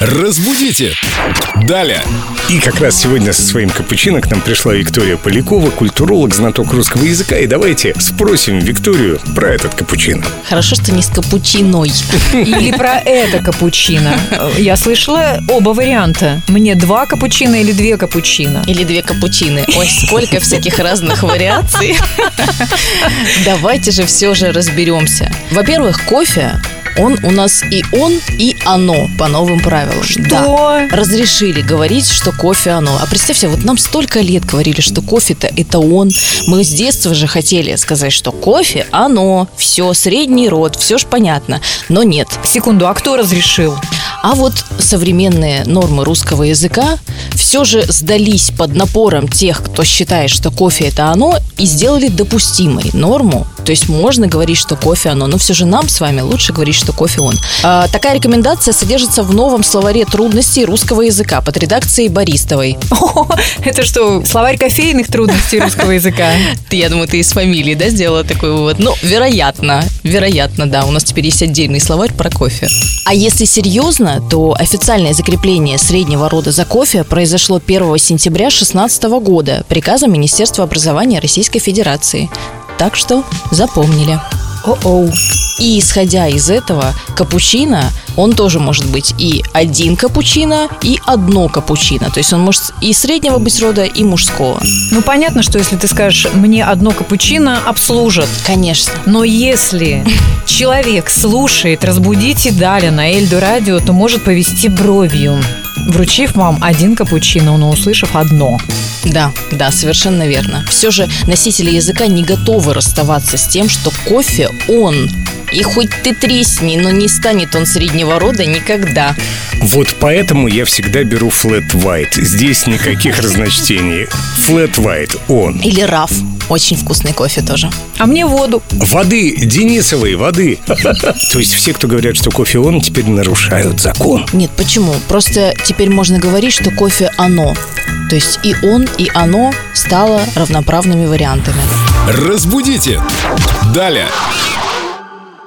Разбудите! Далее! И как раз сегодня со своим капучино к нам пришла Виктория Полякова, культуролог, знаток русского языка. И давайте спросим Викторию про этот капучино. Хорошо, что не с капучиной. Или про это капучино. Я слышала оба варианта. Мне два капучино или две капучино. Или две капучины. Ой, сколько всяких разных вариаций. Давайте же все же разберемся. Во-первых, кофе он у нас и он, и оно по новым правилам. Да. Разрешили говорить, что кофе оно. А представьте, вот нам столько лет говорили, что кофе-то это он. Мы с детства же хотели сказать, что кофе оно. Все, средний род, все ж понятно. Но нет. Секунду, а кто разрешил? А вот современные нормы русского языка все же сдались под напором тех, кто считает, что кофе это оно, и сделали допустимой норму. То есть можно говорить, что кофе оно, но все же нам с вами лучше говорить, что кофе он. А, такая рекомендация содержится в новом словаре трудностей русского языка под редакцией Бористовой. О, это что, словарь кофейных трудностей русского языка? Я думаю, ты из фамилии, да, сделала такой вывод? Ну, вероятно, вероятно, да. У нас теперь есть отдельный словарь про кофе. А если серьезно, то официальное закрепление среднего рода за кофе произошло 1 сентября 2016 года приказом Министерства образования Российской Федерации. Так что запомнили. О-оу. И исходя из этого, капучино, он тоже может быть и один капучино, и одно капучино. То есть он может и среднего быть рода, и мужского. Ну, понятно, что если ты скажешь, мне одно капучино обслужат. Конечно. Но если человек слушает «Разбудите Даля» на Эльду радио, то может повести бровью, вручив вам один капучино, но услышав одно. Да, да, совершенно верно. Все же носители языка не готовы расставаться с тем, что кофе он. И хоть ты тресни, но не станет он среднего рода никогда. Вот поэтому я всегда беру flat white. Здесь никаких разночтений. Flat white, он. Или раф. Очень вкусный кофе тоже. А мне воду. Воды, Денисовой, воды. То есть все, кто говорят, что кофе он, теперь нарушают закон. Нет, почему? Просто теперь можно говорить, что кофе оно. То есть и он, и оно стало равноправными вариантами. Разбудите! Далее!